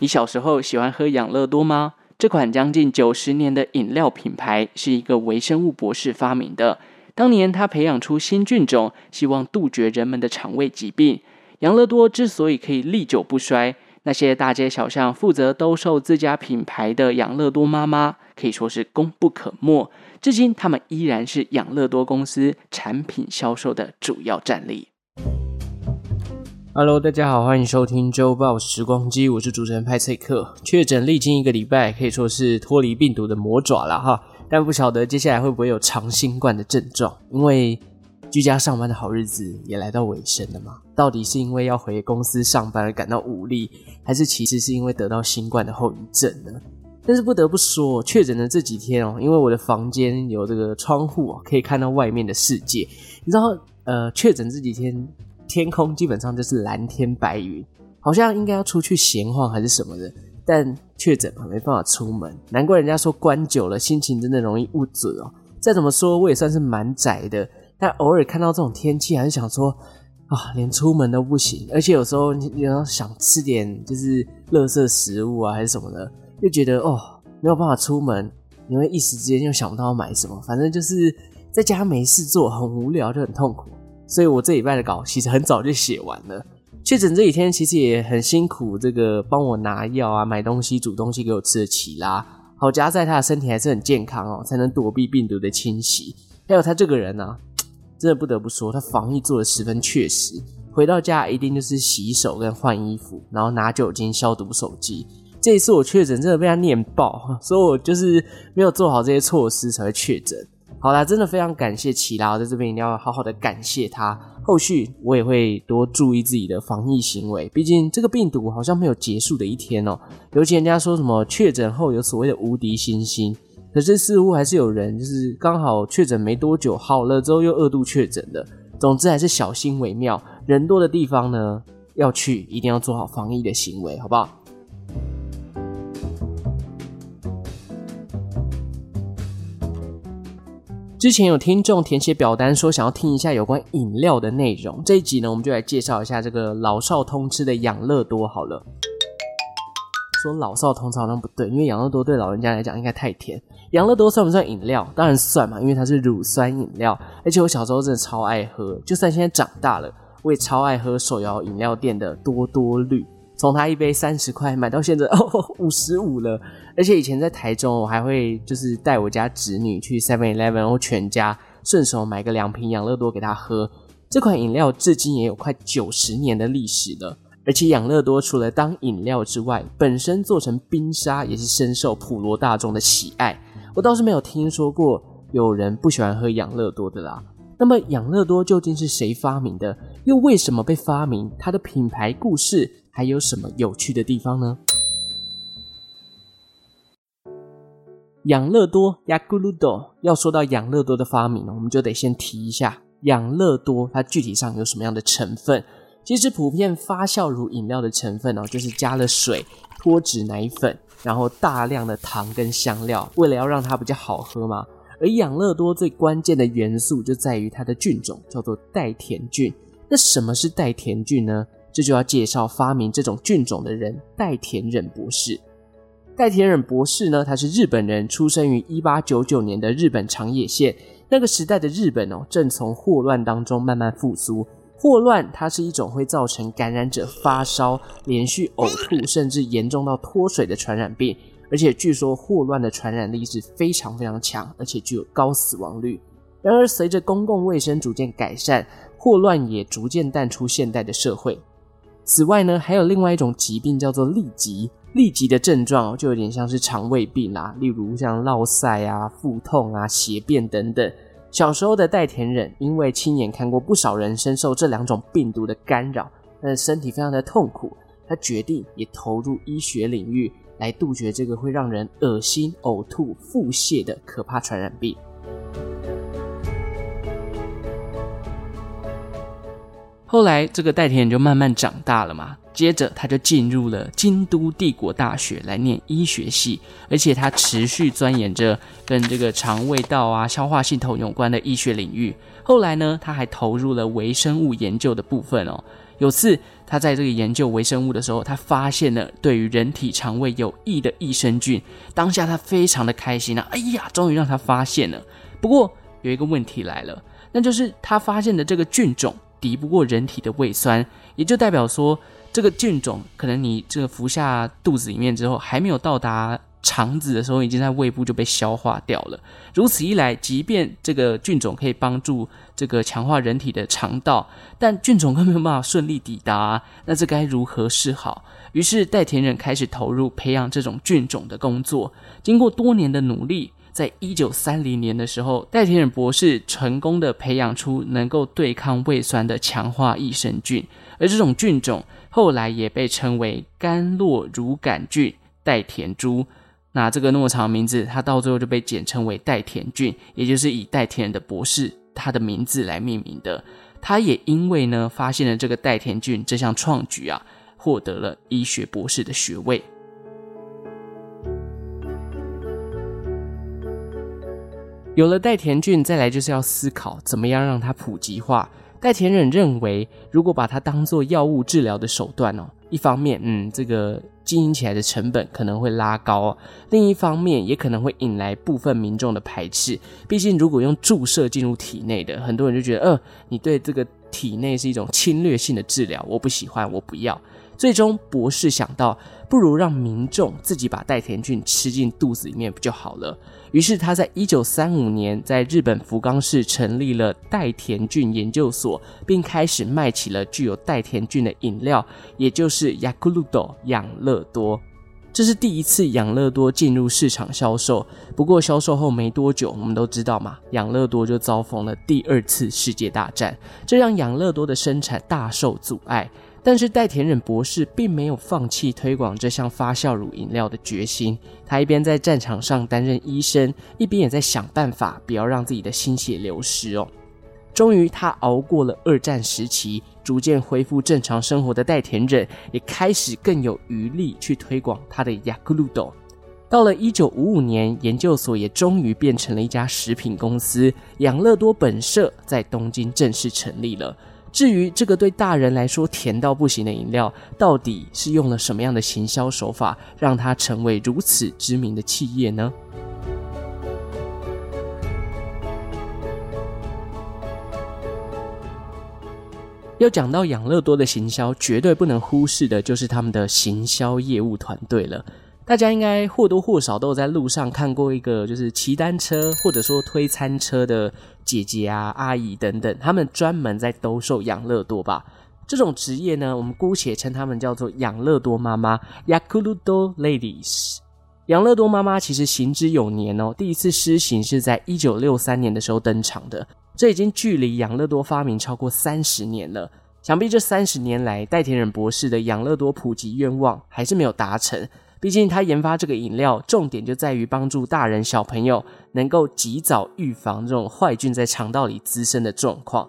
你小时候喜欢喝养乐多吗？这款将近九十年的饮料品牌是一个微生物博士发明的。当年他培养出新菌种，希望杜绝人们的肠胃疾病。养乐多之所以可以历久不衰，那些大街小巷负责兜售自家品牌的养乐多妈妈可以说是功不可没。至今，他们依然是养乐多公司产品销售的主要战力。Hello，大家好，欢迎收听周报时光机，我是主持人派翠克。确诊历经一个礼拜，可以说是脱离病毒的魔爪了哈，但不晓得接下来会不会有长新冠的症状，因为居家上班的好日子也来到尾声了嘛。到底是因为要回公司上班而感到无力，还是其实是因为得到新冠的后遗症呢？但是不得不说，确诊的这几天哦，因为我的房间有这个窗户，可以看到外面的世界。你知道，呃，确诊这几天。天空基本上就是蓝天白云，好像应该要出去闲晃还是什么的，但确诊了没办法出门，难怪人家说关久了心情真的容易不准哦。再怎么说，我也算是蛮宅的，但偶尔看到这种天气，还是想说啊，连出门都不行，而且有时候你要想吃点就是垃圾食物啊还是什么的，又觉得哦没有办法出门，因为一时之间又想不到要买什么，反正就是在家没事做，很无聊，就很痛苦。所以我这礼拜的稿其实很早就写完了。确诊这几天其实也很辛苦，这个帮我拿药啊、买东西、煮东西给我吃的奇拉，好家在他的身体还是很健康哦，才能躲避病毒的侵袭。还有他这个人啊，真的不得不说，他防疫做得十分确实。回到家一定就是洗手跟换衣服，然后拿酒精消毒手机。这一次我确诊真的被他念爆，所以我就是没有做好这些措施才会确诊。好啦，真的非常感谢奇拉，在这边一定要好好的感谢他。后续我也会多注意自己的防疫行为，毕竟这个病毒好像没有结束的一天哦。尤其人家说什么确诊后有所谓的无敌星星，可是似乎还是有人就是刚好确诊没多久好了之后又二度确诊的。总之还是小心为妙，人多的地方呢要去一定要做好防疫的行为，好不好？之前有听众填写表单说想要听一下有关饮料的内容，这一集呢，我们就来介绍一下这个老少通吃的养乐多好了。说老少通吃好像不对，因为养乐多对老人家来讲应该太甜。养乐多算不算饮料？当然算嘛，因为它是乳酸饮料，而且我小时候真的超爱喝，就算现在长大了，我也超爱喝手摇饮料店的多多绿。从它一杯三十块买到现在哦五十五了，而且以前在台中，我还会就是带我家侄女去 Seven Eleven 或全家，顺手买个两瓶养乐多给她喝。这款饮料至今也有快九十年的历史了，而且养乐多除了当饮料之外，本身做成冰沙也是深受普罗大众的喜爱。我倒是没有听说过有人不喜欢喝养乐多的啦。那么养乐多究竟是谁发明的？又为什么被发明？它的品牌故事？还有什么有趣的地方呢？养乐多雅咕噜多，要说到养乐多的发明呢，我们就得先提一下养乐多它具体上有什么样的成分。其实普遍发酵乳饮料的成分呢，就是加了水、脱脂奶粉，然后大量的糖跟香料，为了要让它比较好喝嘛。而养乐多最关键的元素就在于它的菌种，叫做代田菌。那什么是代田菌呢？这就要介绍发明这种菌种的人——代田忍博士。代田忍博士呢，他是日本人，出生于一八九九年的日本长野县。那个时代的日本哦，正从霍乱当中慢慢复苏。霍乱它是一种会造成感染者发烧、连续呕吐，甚至严重到脱水的传染病。而且据说霍乱的传染力是非常非常强，而且具有高死亡率。然而，随着公共卫生逐渐改善，霍乱也逐渐淡出现代的社会。此外呢，还有另外一种疾病叫做痢疾。痢疾的症状就有点像是肠胃病啦，例如像落赛啊、腹痛啊、血便等等。小时候的代田忍因为亲眼看过不少人深受这两种病毒的干扰，但是身体非常的痛苦，他决定也投入医学领域来杜绝这个会让人恶心、呕吐、腹泻的可怕传染病。后来，这个代田忍就慢慢长大了嘛。接着，他就进入了京都帝国大学来念医学系，而且他持续钻研着跟这个肠胃道啊、消化系统有关的医学领域。后来呢，他还投入了微生物研究的部分哦。有次，他在这个研究微生物的时候，他发现了对于人体肠胃有益的益生菌。当下他非常的开心啊！哎呀，终于让他发现了。不过有一个问题来了，那就是他发现的这个菌种敌不过人体的胃酸，也就代表说，这个菌种可能你这个服下肚子里面之后，还没有到达。肠子的时候已经在胃部就被消化掉了。如此一来，即便这个菌种可以帮助这个强化人体的肠道，但菌种根本没有办法顺利抵达，那这该如何是好？于是代田忍开始投入培养这种菌种的工作。经过多年的努力，在一九三零年的时候，代田忍博士成功的培养出能够对抗胃酸的强化益生菌，而这种菌种后来也被称为甘洛乳杆菌代田株。那这个那么长名字，它到最后就被简称为代田菌，也就是以代田忍的博士他的名字来命名的。他也因为呢发现了这个代田菌这项创举啊，获得了医学博士的学位。有了代田菌，再来就是要思考怎么样让它普及化。代田忍认为，如果把它当做药物治疗的手段哦，一方面，嗯，这个。经营起来的成本可能会拉高，另一方面也可能会引来部分民众的排斥。毕竟，如果用注射进入体内的，很多人就觉得，呃，你对这个体内是一种侵略性的治疗，我不喜欢，我不要。最终，博士想到，不如让民众自己把代田菌吃进肚子里面不就好了？于是他在一九三五年在日本福冈市成立了代田菌研究所，并开始卖起了具有代田菌的饮料，也就是雅库鲁多养乐多。这是第一次养乐多进入市场销售。不过销售后没多久，我们都知道嘛，养乐多就遭逢了第二次世界大战，这让养乐多的生产大受阻碍。但是代田忍博士并没有放弃推广这项发酵乳饮料的决心。他一边在战场上担任医生，一边也在想办法，不要让自己的心血流失哦。终于，他熬过了二战时期，逐渐恢复正常生活的代田忍，也开始更有余力去推广他的雅克鲁多。到了一九五五年，研究所也终于变成了一家食品公司，养乐多本社在东京正式成立了。至于这个对大人来说甜到不行的饮料，到底是用了什么样的行销手法，让它成为如此知名的企业呢？要讲到养乐多的行销，绝对不能忽视的就是他们的行销业务团队了。大家应该或多或少都有在路上看过一个，就是骑单车或者说推餐车的姐姐啊、阿姨等等，他们专门在兜售养乐多吧。这种职业呢，我们姑且称他们叫做养乐多妈妈 （Yakult Ladies）。养乐多妈妈其实行之有年哦，第一次施行是在一九六三年的时候登场的，这已经距离养乐多发明超过三十年了。想必这三十年来，代田忍博士的养乐多普及愿望还是没有达成。毕竟他研发这个饮料，重点就在于帮助大人小朋友能够及早预防这种坏菌在肠道里滋生的状况。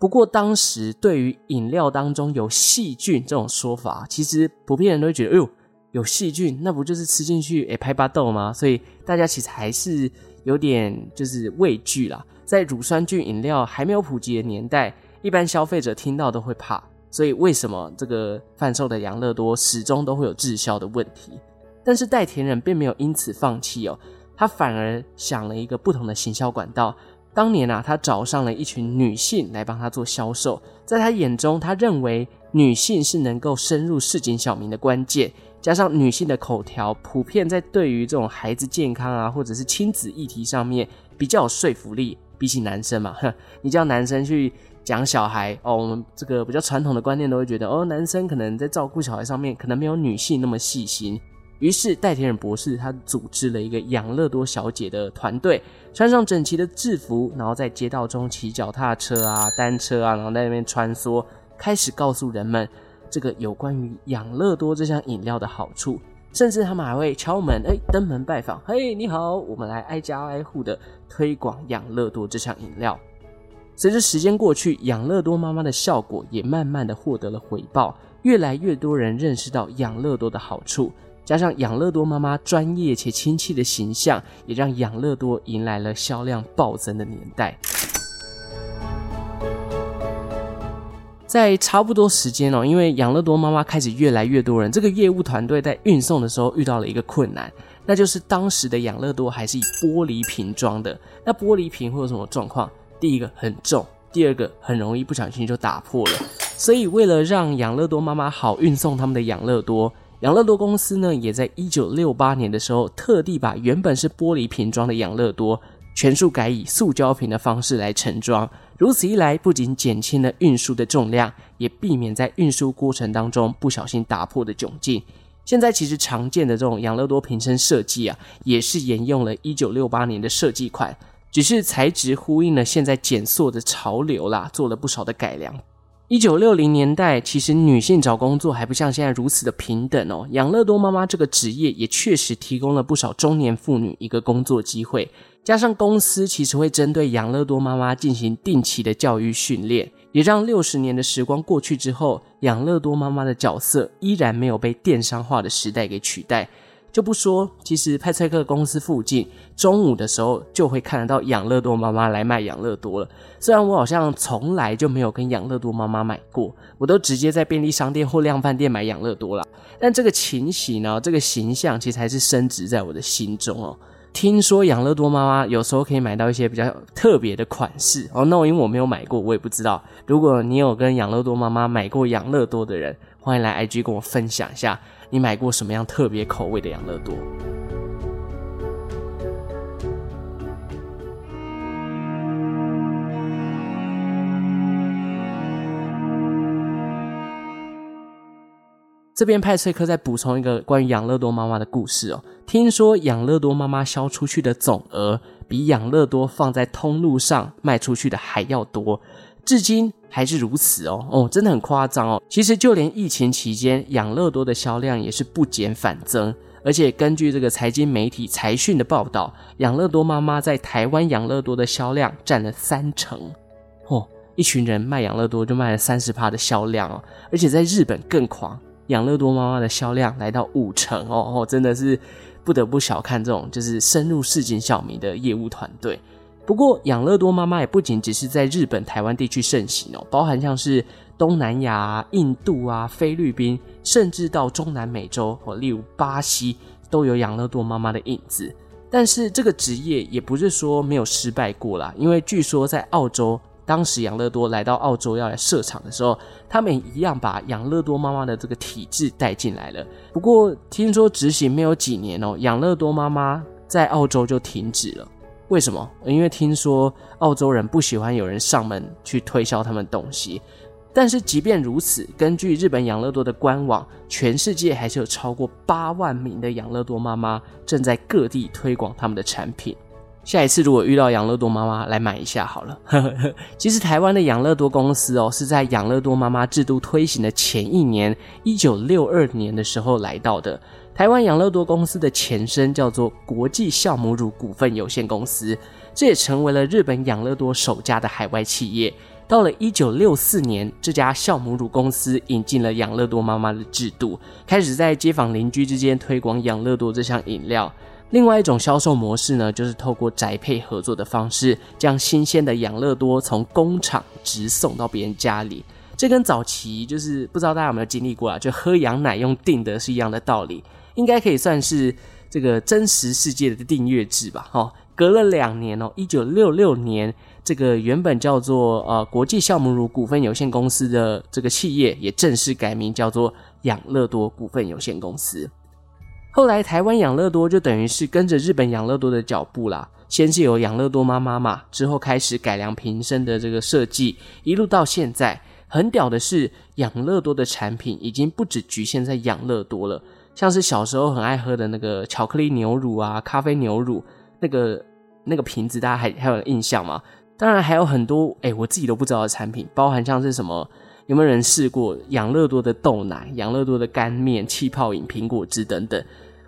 不过当时对于饮料当中有细菌这种说法，其实普遍人都会觉得，哎呦，有细菌，那不就是吃进去诶拍巴豆吗？所以大家其实还是有点就是畏惧啦。在乳酸菌饮料还没有普及的年代，一般消费者听到都会怕。所以为什么这个贩售的养乐多始终都会有滞销的问题？但是代田忍并没有因此放弃哦，他反而想了一个不同的行销管道。当年啊，他找上了一群女性来帮他做销售。在他眼中，他认为女性是能够深入市井小民的关键，加上女性的口条普遍在对于这种孩子健康啊，或者是亲子议题上面比较有说服力，比起男生嘛，哼，你叫男生去讲小孩哦，我们这个比较传统的观念都会觉得哦，男生可能在照顾小孩上面可能没有女性那么细心。于是，代田忍博士他组织了一个养乐多小姐的团队，穿上整齐的制服，然后在街道中骑脚踏车啊、单车啊，然后在那边穿梭，开始告诉人们这个有关于养乐多这项饮料的好处。甚至他们还会敲门，哎，登门拜访，嘿，你好，我们来挨家挨户的推广养乐多这项饮料。随着时间过去，养乐多妈妈的效果也慢慢的获得了回报，越来越多人认识到养乐多的好处。加上养乐多妈妈专业且亲切的形象，也让养乐多迎来了销量暴增的年代。在差不多时间哦，因为养乐多妈妈开始越来越多人，这个业务团队在运送的时候遇到了一个困难，那就是当时的养乐多还是以玻璃瓶装的。那玻璃瓶会有什么状况？第一个很重，第二个很容易不小心就打破了。所以为了让养乐多妈妈好运送他们的养乐多，养乐多公司呢也在一九六八年的时候，特地把原本是玻璃瓶装的养乐多，全数改以塑胶瓶的方式来盛装。如此一来，不仅减轻了运输的重量，也避免在运输过程当中不小心打破的窘境。现在其实常见的这种养乐多瓶身设计啊，也是沿用了1968年的设计款，只是材质呼应了现在减塑的潮流啦，做了不少的改良。1960年代，其实女性找工作还不像现在如此的平等哦。养乐多妈妈这个职业也确实提供了不少中年妇女一个工作机会。加上公司其实会针对养乐多妈妈进行定期的教育训练，也让六十年的时光过去之后，养乐多妈妈的角色依然没有被电商化的时代给取代。就不说，其实派翠克公司附近中午的时候就会看得到养乐多妈妈来卖养乐多了。虽然我好像从来就没有跟养乐多妈妈买过，我都直接在便利商店或量贩店买养乐多啦。但这个情形呢，这个形象其实还是升值在我的心中哦。听说养乐多妈妈有时候可以买到一些比较特别的款式哦，那我因为我没有买过，我也不知道。如果你有跟养乐多妈妈买过养乐多的人，欢迎来 IG 跟我分享一下，你买过什么样特别口味的养乐多。这边派翠克再补充一个关于养乐多妈妈的故事哦。听说养乐多妈妈销出去的总额比养乐多放在通路上卖出去的还要多，至今还是如此哦。哦，真的很夸张哦。其实就连疫情期间，养乐多的销量也是不减反增。而且根据这个财经媒体财讯的报道，养乐多妈妈在台湾养乐多的销量占了三成。哦，一群人卖养乐多就卖了三十趴的销量哦，而且在日本更狂。养乐多妈妈的销量来到五成哦哦，真的是不得不小看这种就是深入市井小民的业务团队。不过，养乐多妈妈也不仅只是在日本、台湾地区盛行哦，包含像是东南亚、印度啊、菲律宾，甚至到中南美洲哦，例如巴西，都有养乐多妈妈的影子。但是，这个职业也不是说没有失败过啦，因为据说在澳洲。当时养乐多来到澳洲要来设厂的时候，他们一样把养乐多妈妈的这个体制带进来了。不过听说执行没有几年哦，养乐多妈妈在澳洲就停止了。为什么？因为听说澳洲人不喜欢有人上门去推销他们东西。但是即便如此，根据日本养乐多的官网，全世界还是有超过八万名的养乐多妈妈正在各地推广他们的产品。下一次如果遇到养乐多妈妈，来买一下好了。其实台湾的养乐多公司哦，是在养乐多妈妈制度推行的前一年，一九六二年的时候来到的。台湾养乐多公司的前身叫做国际酵母乳股份有限公司，这也成为了日本养乐多首家的海外企业。到了一九六四年，这家酵母乳公司引进了养乐多妈妈的制度，开始在街坊邻居之间推广养乐多这项饮料。另外一种销售模式呢，就是透过宅配合作的方式，将新鲜的养乐多从工厂直送到别人家里。这跟早期就是不知道大家有没有经历过啊，就喝羊奶用订的是一样的道理，应该可以算是这个真实世界的订阅制吧。哦，隔了两年哦，一九六六年，这个原本叫做呃国际酵母乳股份有限公司的这个企业，也正式改名叫做养乐多股份有限公司。后来，台湾养乐多就等于是跟着日本养乐多的脚步啦。先是有养乐多妈妈嘛，之后开始改良瓶身的这个设计，一路到现在。很屌的是，养乐多的产品已经不只局限在养乐多了，像是小时候很爱喝的那个巧克力牛乳啊、咖啡牛乳，那个那个瓶子，大家还还有印象吗？当然还有很多诶，我自己都不知道的产品，包含像是什么。有没有人试过养乐多的豆奶、养乐多的干面、气泡饮、苹果汁等等？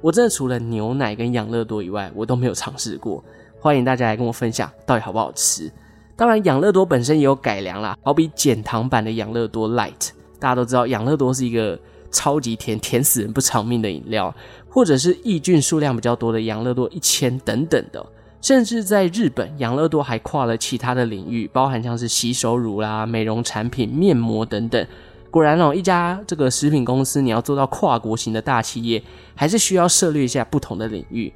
我真的除了牛奶跟养乐多以外，我都没有尝试过。欢迎大家来跟我分享，到底好不好吃？当然，养乐多本身也有改良啦，好比减糖版的养乐多 Light，大家都知道养乐多是一个超级甜、甜死人不偿命的饮料，或者是抑菌数量比较多的养乐多一千等等的。甚至在日本，养乐多还跨了其他的领域，包含像是洗手乳啦、美容产品、面膜等等。果然哦，一家这个食品公司，你要做到跨国型的大企业，还是需要涉猎一下不同的领域。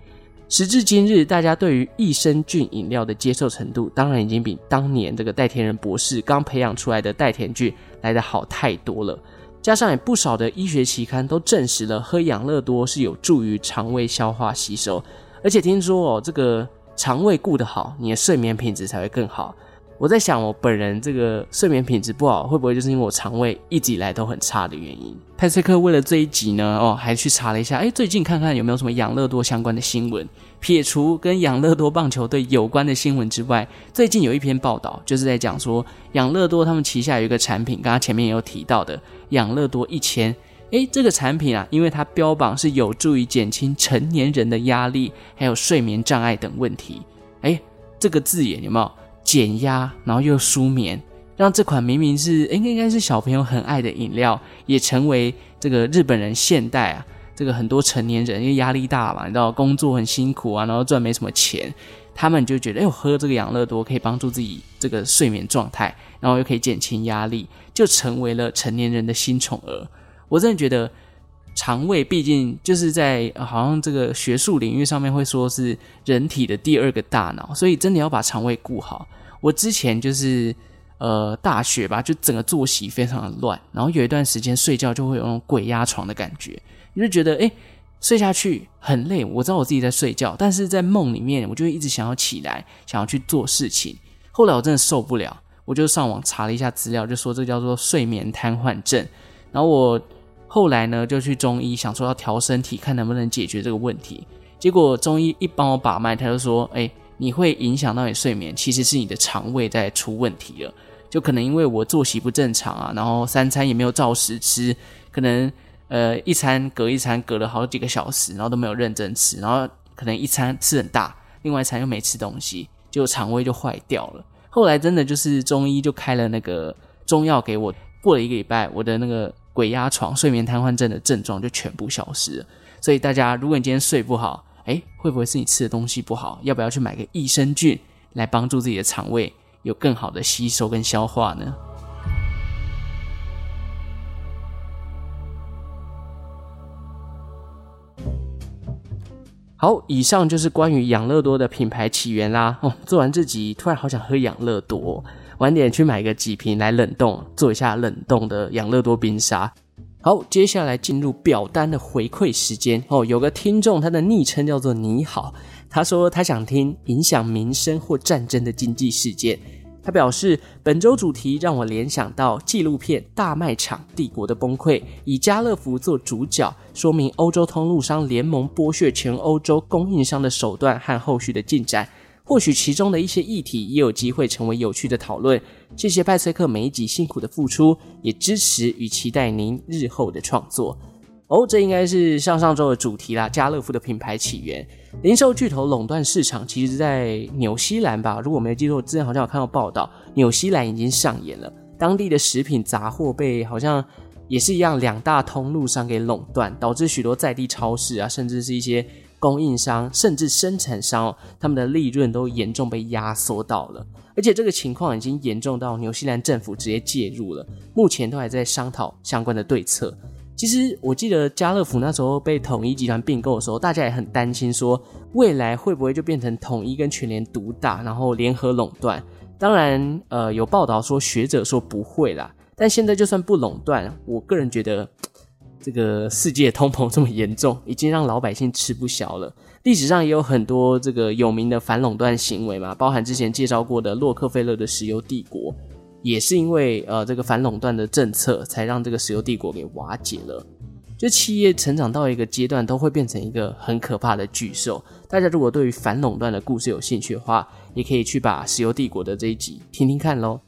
时至今日，大家对于益生菌饮料的接受程度，当然已经比当年这个代田人博士刚培养出来的代田菌来得好太多了。加上也不少的医学期刊都证实了，喝养乐多是有助于肠胃消化吸收，而且听说哦，这个肠胃顾得好，你的睡眠品质才会更好。我在想，我本人这个睡眠品质不好，会不会就是因为我肠胃一直以来都很差的原因？派翠克为了这一集呢，哦，还去查了一下，哎，最近看看有没有什么养乐多相关的新闻。撇除跟养乐多棒球队有关的新闻之外，最近有一篇报道，就是在讲说养乐多他们旗下有一个产品，刚刚前面也有提到的养乐多一千，哎，这个产品啊，因为它标榜是有助于减轻成年人的压力，还有睡眠障碍等问题，哎，这个字眼有没有？减压，然后又舒眠，让这款明明是应该应该是小朋友很爱的饮料，也成为这个日本人现代啊，这个很多成年人因为压力大嘛，你知道工作很辛苦啊，然后赚没什么钱，他们就觉得哎，呦喝这个养乐多可以帮助自己这个睡眠状态，然后又可以减轻压力，就成为了成年人的新宠儿。我真的觉得。肠胃毕竟就是在好像这个学术领域上面会说是人体的第二个大脑，所以真的要把肠胃顾好。我之前就是呃大学吧，就整个作息非常的乱，然后有一段时间睡觉就会有那种鬼压床的感觉，你就觉得诶睡下去很累，我知道我自己在睡觉，但是在梦里面我就会一直想要起来，想要去做事情。后来我真的受不了，我就上网查了一下资料，就说这叫做睡眠瘫痪症，然后我。后来呢，就去中医，想说要调身体，看能不能解决这个问题。结果中医一帮我把脉，他就说：“哎，你会影响到你睡眠，其实是你的肠胃在出问题了。就可能因为我作息不正常啊，然后三餐也没有照时吃，可能呃一餐隔一餐隔了好几个小时，然后都没有认真吃，然后可能一餐吃很大，另外一餐又没吃东西，就肠胃就坏掉了。后来真的就是中医就开了那个中药给我，过了一个礼拜，我的那个。鬼压床、睡眠瘫痪症的症状就全部消失了。所以大家，如果你今天睡不好，诶，会不会是你吃的东西不好？要不要去买个益生菌来帮助自己的肠胃有更好的吸收跟消化呢？好，以上就是关于养乐多的品牌起源啦。哦，做完这集，突然好想喝养乐多。晚点去买个几瓶来冷冻，做一下冷冻的养乐多冰沙。好，接下来进入表单的回馈时间哦。有个听众，他的昵称叫做你好，他说他想听影响民生或战争的经济事件。他表示，本周主题让我联想到纪录片《大卖场帝国的崩溃》，以家乐福做主角，说明欧洲通路商联盟剥削全欧洲供应商的手段和后续的进展。或许其中的一些议题也有机会成为有趣的讨论。谢谢派翠克每一集辛苦的付出，也支持与期待您日后的创作。哦，这应该是上上周的主题啦。家乐福的品牌起源，零售巨头垄断市场，其实在纽西兰吧？如果没记错，之前好像有看到报道，纽西兰已经上演了，当地的食品杂货被好像也是一样两大通路商给垄断，导致许多在地超市啊，甚至是一些。供应商甚至生产商，他们的利润都严重被压缩到了，而且这个情况已经严重到纽西兰政府直接介入了，目前都还在商讨相关的对策。其实我记得家乐福那时候被统一集团并购的时候，大家也很担心说未来会不会就变成统一跟全联独大，然后联合垄断。当然，呃，有报道说学者说不会啦，但现在就算不垄断，我个人觉得。这个世界通膨这么严重，已经让老百姓吃不消了。历史上也有很多这个有名的反垄断行为嘛，包含之前介绍过的洛克菲勒的石油帝国，也是因为呃这个反垄断的政策，才让这个石油帝国给瓦解了。就企业成长到一个阶段，都会变成一个很可怕的巨兽。大家如果对于反垄断的故事有兴趣的话，也可以去把石油帝国的这一集听听看喽。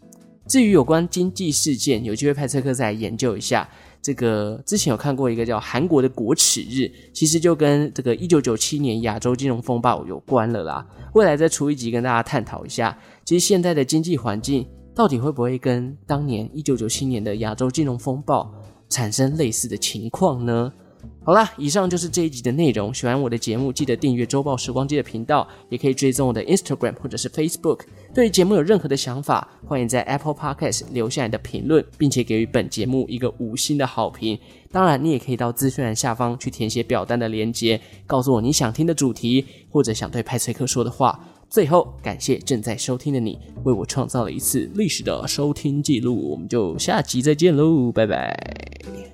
至于有关经济事件，有机会派车克再来研究一下。这个之前有看过一个叫韩国的国耻日，其实就跟这个一九九七年亚洲金融风暴有关了啦。未来再出一集跟大家探讨一下，其实现在的经济环境到底会不会跟当年一九九七年的亚洲金融风暴产生类似的情况呢？好啦，以上就是这一集的内容。喜欢我的节目，记得订阅周报时光机的频道，也可以追踪我的 Instagram 或者是 Facebook。对于节目有任何的想法，欢迎在 Apple Podcast 留下你的评论，并且给予本节目一个五星的好评。当然，你也可以到资讯栏下方去填写表单的连接，告诉我你想听的主题或者想对派翠克说的话。最后，感谢正在收听的你，为我创造了一次历史的收听记录。我们就下集再见喽，拜拜。